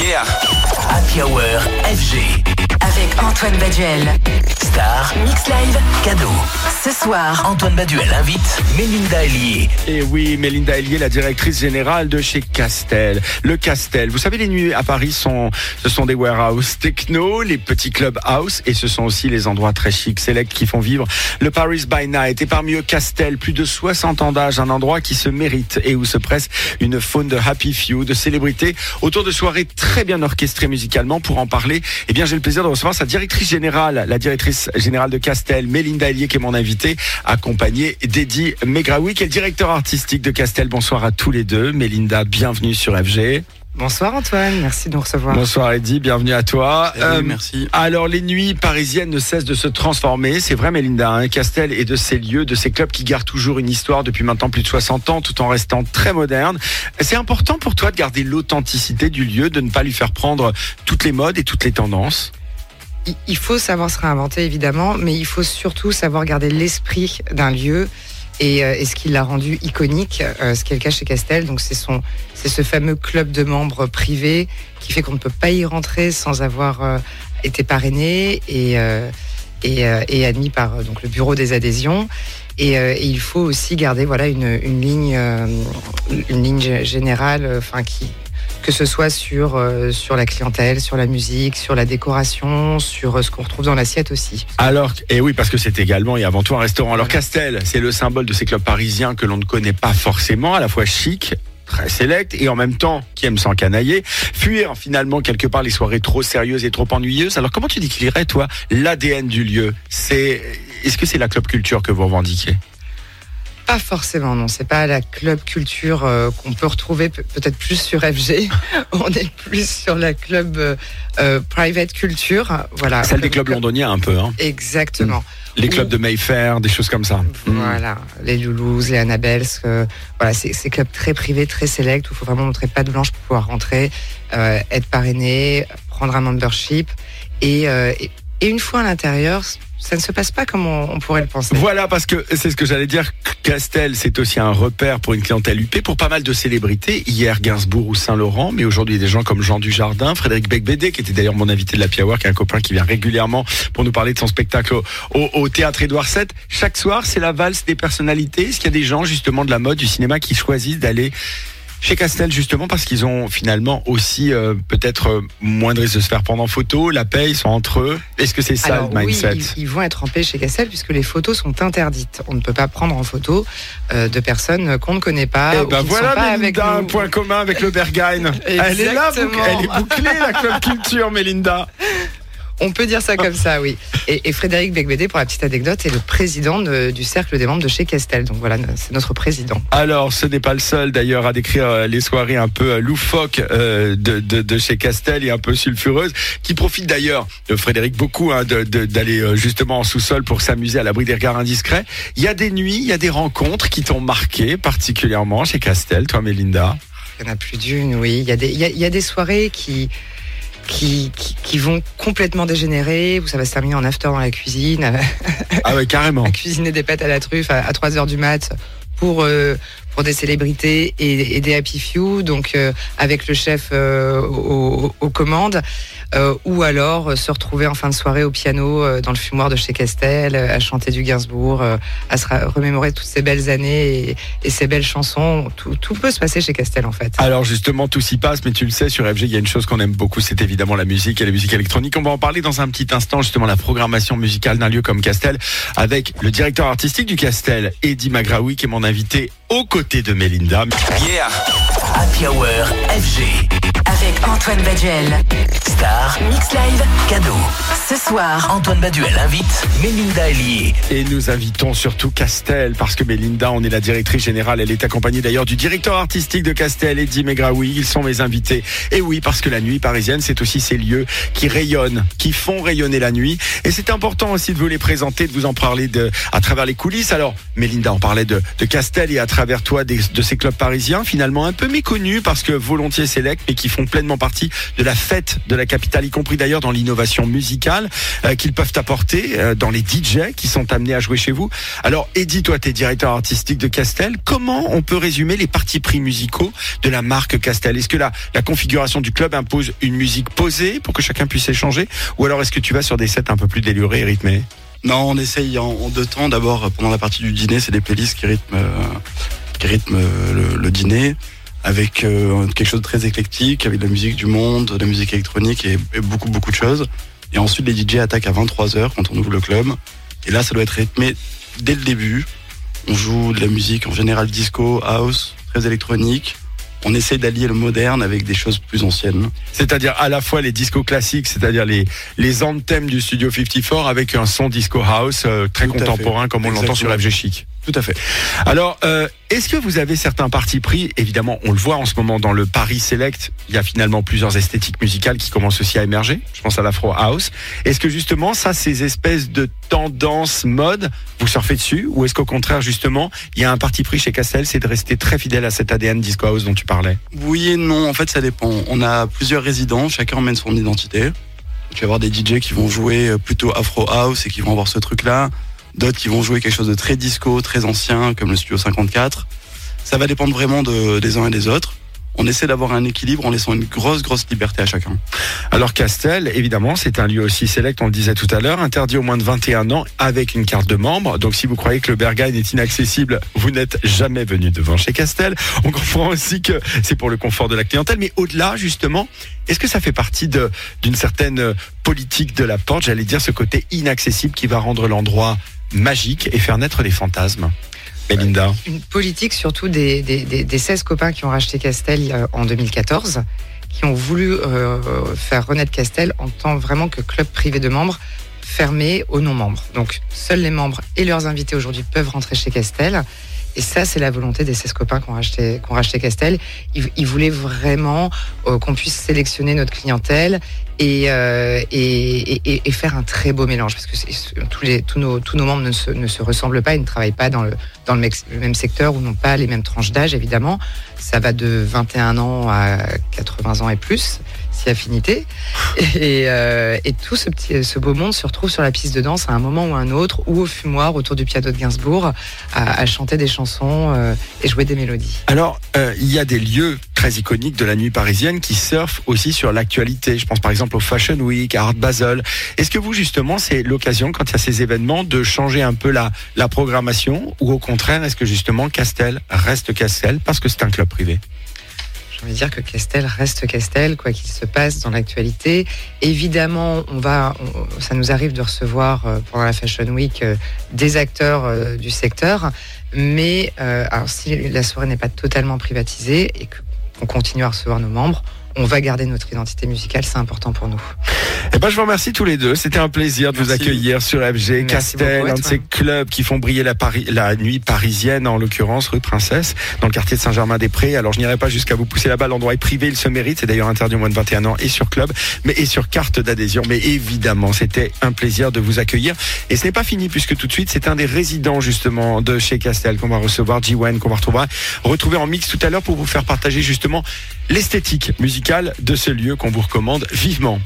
Yeah. Happy Hour FG. Avec Antoine Baduel. Star. Mix Live. Cadeau. Ce soir, Antoine Baduel invite Mélinda Ellier. Et oui, Mélinda Ellier, la directrice générale de chez Castel. Le Castel. Vous savez, les nuits à Paris sont, ce sont des warehouses techno, les petits clubs house, et ce sont aussi les endroits très chics, select qui font vivre le Paris by Night. Et parmi eux, Castel, plus de 60 ans d'âge, un endroit qui se mérite et où se presse une faune de happy few, de célébrités, autour de soirées très bien orchestrées musicalement. Pour en parler, eh bien, j'ai le plaisir de recevoir sa directrice générale, la directrice générale de Castel, Mélinda Ellier, qui est mon invitée, accompagnée d'Eddie Megraoui, qui est le directeur artistique de Castel. Bonsoir à tous les deux. Mélinda, bienvenue sur FG. Bonsoir Antoine, merci de nous recevoir. Bonsoir Eddie, bienvenue à toi. Salut, merci. Alors les nuits parisiennes ne cessent de se transformer, c'est vrai Mélinda, hein, Castel est de ces lieux, de ces clubs qui gardent toujours une histoire depuis maintenant plus de 60 ans tout en restant très moderne. C'est important pour toi de garder l'authenticité du lieu, de ne pas lui faire prendre toutes les modes et toutes les tendances? Il- faut savoir se réinventer évidemment, mais il faut surtout savoir garder l'esprit d'un lieu et, euh, et ce qui l'a rendu iconique, euh, ce qui est le cas chez Castel. Donc c'est son, c'est ce fameux club de membres privés qui fait qu'on ne peut pas y rentrer sans avoir euh, été parrainé et, euh, et, euh, et admis par euh, donc le bureau des adhésions. Et, il faut aussi garder voilà une, une ligne, une ligne gé- générale, enfin qui que ce soit sur, euh, sur la clientèle, sur la musique, sur la décoration, sur euh, ce qu'on retrouve dans l'assiette aussi. Alors, et oui, parce que c'est également et avant tout un restaurant. Alors Castel, c'est le symbole de ces clubs parisiens que l'on ne connaît pas forcément, à la fois chic, très select et en même temps qui aime s'encanailler, fuir finalement quelque part les soirées trop sérieuses et trop ennuyeuses. Alors comment tu décrirais toi l'ADN du lieu? Est-ce que c'est la club culture que vous revendiquez? Pas forcément, non. C'est pas la club culture euh, qu'on peut retrouver pe- peut-être plus sur FG. On est plus sur la club euh, euh, private culture. Voilà. Celle des clubs londoniens un peu, hein. Exactement. Les clubs de Mayfair, des choses comme ça. Voilà, les Loulous, les Annabelles, euh, voilà, c'est c'est clubs très privés, très select où il faut vraiment montrer patte blanche pour pouvoir rentrer, être parrainé, prendre un membership et, et, et une fois à l'intérieur, ça ne se passe pas comme on, pourrait le penser. Voilà, parce que c'est ce que j'allais dire. Castel, c'est aussi un repère pour une clientèle UP, pour pas mal de célébrités. Hier, Gainsbourg ou Saint-Laurent, mais aujourd'hui, des gens comme Jean Dujardin, Frédéric Becbédé, qui était d'ailleurs mon invité de la Piawar, qui est un copain qui vient régulièrement pour nous parler de son spectacle au théâtre Édouard VII. Chaque soir, c'est la valse des personnalités. Est-ce qu'il y a des gens, justement, de la mode, du cinéma, qui choisissent d'aller chez Castel justement parce qu'ils ont finalement aussi euh, peut-être euh, moins de risques de se faire prendre en photo, la paye, ils sont entre eux. Est-ce que c'est ça Alors le oui, mindset ils, ils vont être empêchés chez Castel puisque les photos sont interdites. On ne peut pas prendre en photo euh, de personnes qu'on ne connaît pas. Eh ou ben voilà pas avec Mélinda, un point commun avec le Berghain. elle est là, elle est bouclée la club culture, Mélinda. On peut dire ça comme ça, oui. Et, et Frédéric Becbédé, pour la petite anecdote, est le président de- du cercle des membres de chez Castel. Donc voilà, c'est notre président. Alors, ce n'est pas le seul d'ailleurs à décrire euh, les soirées un peu euh, loufoques euh, de, de, de chez Castel et un peu sulfureuses, qui profitent d'ailleurs de Frédéric beaucoup hein, d'aller justement en sous-sol pour s'amuser à l'abri des regards indiscrets. Il y a des nuits, il y a des rencontres qui t'ont marqué particulièrement chez Castel, toi Mélinda? Il y en a plus d'une, oui. Il y, a des, il, y a, il y a des soirées qui, qui, qui, qui vont complètement dégénérer, où ça va se terminer en after dans la cuisine, Ah ouais, carrément. à cuisiner des pâtes à la truffe à, à 3 heures du mat pour, euh, pour des célébrités et, et des happy few, donc euh, avec le chef euh, aux, aux commandes, ou alors euh, se retrouver en fin de soirée au piano euh, dans le fumoir de chez Castel, euh, à chanter du Gainsbourg, euh, à se remémorer toutes ces belles années et, et ces belles chansons. Tout, tout peut se passer chez Castel en fait. Alors justement, tout s'y passe, mais tu le sais, sur FG, il y a une chose qu'on aime beaucoup, c'est évidemment la musique et la musique électronique. On va en parler dans un petit instant, justement, la programmation musicale d'un lieu comme Castel, avec le directeur artistique du Castel, Eddie Magraoui, qui est mon invité aux côtés de Mélinda. Yeah. Happy Hour FG. Avec Antoine Baduel. Star. Mix Live. Cadeau. Ce soir, Antoine Baduel invite Mélinda Ellier. Et nous invitons surtout Castel, parce que Mélinda, on est la directrice générale. Elle est accompagnée d'ailleurs du directeur artistique de Castel, Eddie Megraoui. Ils sont mes invités. Et oui, parce que la nuit parisienne, c'est aussi ces lieux qui rayonnent, qui font rayonner la nuit. Et c'est important aussi de vous les présenter, de vous en parler de, à travers les coulisses. Alors, Mélinda, on parlait de, de Castel et à travers toi des- de ces clubs parisiens, finalement un peu méconnus parce que volontiers select, mais qui font pleinement partie de la fête de la capitale, y compris d'ailleurs dans l'innovation musicale euh, qu'ils peuvent apporter euh, dans les DJ qui sont amenés à jouer chez vous. Alors, Eddie, toi, tu es directeur artistique de Castel. Comment on peut résumer les partis pris musicaux de la marque Castel? Est-ce que la, la configuration du club impose une musique posée pour que chacun puisse échanger? Ou alors est-ce que tu vas sur des sets un peu plus délurés et rythmés? Non, on essaye en, deux temps. D'abord, pendant la partie du dîner, c'est des playlists qui rythment, euh, qui rythment le dîner avec euh, quelque chose de très éclectique, avec de la musique du monde, de la musique électronique et, et beaucoup, beaucoup de choses. Et ensuite, les DJ attaquent à 23h quand on ouvre le club. Et là, ça doit être rythmé dès le début. On joue de la musique en général disco, house, très électronique. On essaie d'allier le moderne avec des choses plus anciennes. C'est-à-dire à la fois les discos classiques, c'est-à-dire les, les anthems du studio 54 avec un son disco house euh, très Tout contemporain comme on l'entend sur. FG Chic. Tout à fait. Alors, euh, est-ce que vous avez certains partis pris? Évidemment, on le voit en ce moment dans le Paris Select. Il y a finalement plusieurs esthétiques musicales qui commencent aussi à émerger. Je pense à l'Afro House. Est-ce que justement, ça, ces espèces de tendances mode, vous surfez dessus? Ou est-ce qu'au contraire, justement, il y a un parti pris chez Castel, c'est de rester très fidèle à cet ADN Disco House dont tu parlais? Oui et non, en fait ça dépend. On a plusieurs résidents, chacun emmène son identité. Tu vas avoir des DJ qui vont jouer euh, plutôt Afro House et qui vont avoir ce truc-là. D'autres qui vont jouer quelque chose de très disco, très ancien, comme le Studio 54. Ça va dépendre vraiment de- des uns et des autres. On essaie d'avoir un équilibre en laissant une grosse, grosse liberté à chacun. Alors Castel, évidemment, c'est un lieu aussi select, on le disait tout à l'heure, interdit au moins de 21 ans avec une carte de membre. Donc si vous croyez que le Berghain est inaccessible, vous n'êtes jamais venu devant chez Castel. On comprend aussi que c'est pour le confort de la clientèle, mais au-delà justement, est-ce que ça fait partie d'une certaine politique de la porte, j'allais dire ce côté inaccessible qui va rendre l'endroit magique et faire naître des fantasmes Belinda. Une politique surtout des, des 16 copains qui ont racheté Castel euh, en 2014, qui ont voulu euh, faire renaître Castel en tant vraiment que club privé de membres fermé aux non-membres. Donc seuls les membres et leurs invités aujourd'hui peuvent rentrer chez Castel. Et ça, c'est la volonté des 16 copains qui ont racheté Castel. Ils, voulaient vraiment euh, qu'on puisse sélectionner notre clientèle et, euh, et, et- faire un très beau mélange. Parce que tous, les, tous, nos, tous nos membres ne se, ne se ressemblent pas, ils ne travaillent pas dans le, dans le même secteur ou n'ont pas les mêmes tranches d'âge, évidemment. Ça va de 21 ans à 80 ans et plus, affinité. Et, euh, et tout ce, petit, ce beau monde se retrouve sur la piste de danse à un moment ou un autre, ou au fumoir autour du piano de Gainsbourg, à, à chanter des chansons euh, et jouer des mélodies. Alors, euh, il y a des lieux très iconiques de la nuit parisienne qui surfent aussi sur l'actualité. Je pense par exemple au Fashion Week, à Art Basel. Est-ce que vous, justement, c'est l'occasion, quand il y a ces événements, de changer un peu la, la programmation? Ou au contraire, est-ce que justement Castel reste Castel parce que c'est un club privé? J'ai envie dire que Castel reste Castel, quoi qu'il se passe dans l'actualité. Évidemment, on va, ça nous arrive de recevoir euh, pendant la Fashion Week euh, des acteurs euh, du secteur, mais alors si la soirée n'est pas totalement privatisée et qu'on continue à recevoir nos membres, on va garder notre identité musicale, c'est important pour nous. Eh ben, je vous remercie tous les deux. C'était un plaisir de vous accueillir sur FG Merci Castel, un de ces clubs qui font briller la, Paris, la nuit parisienne, en l'occurrence rue Princesse, dans le quartier de Saint-Germain-des-Prés. Alors, je n'irai pas jusqu'à vous pousser là-bas. L'endroit est privé, il se mérite. C'est d'ailleurs interdit au moins de 21 ans et sur club, mais et sur carte d'adhésion. Mais évidemment, c'était un plaisir de vous accueillir. Et ce n'est pas fini puisque tout de suite, c'est un des résidents justement de chez Castel qu'on va recevoir, G-Wen, qu'on va retrouver, retrouver en mix tout à l'heure pour vous faire partager justement l'esthétique de ce lieu qu'on vous recommande vivement.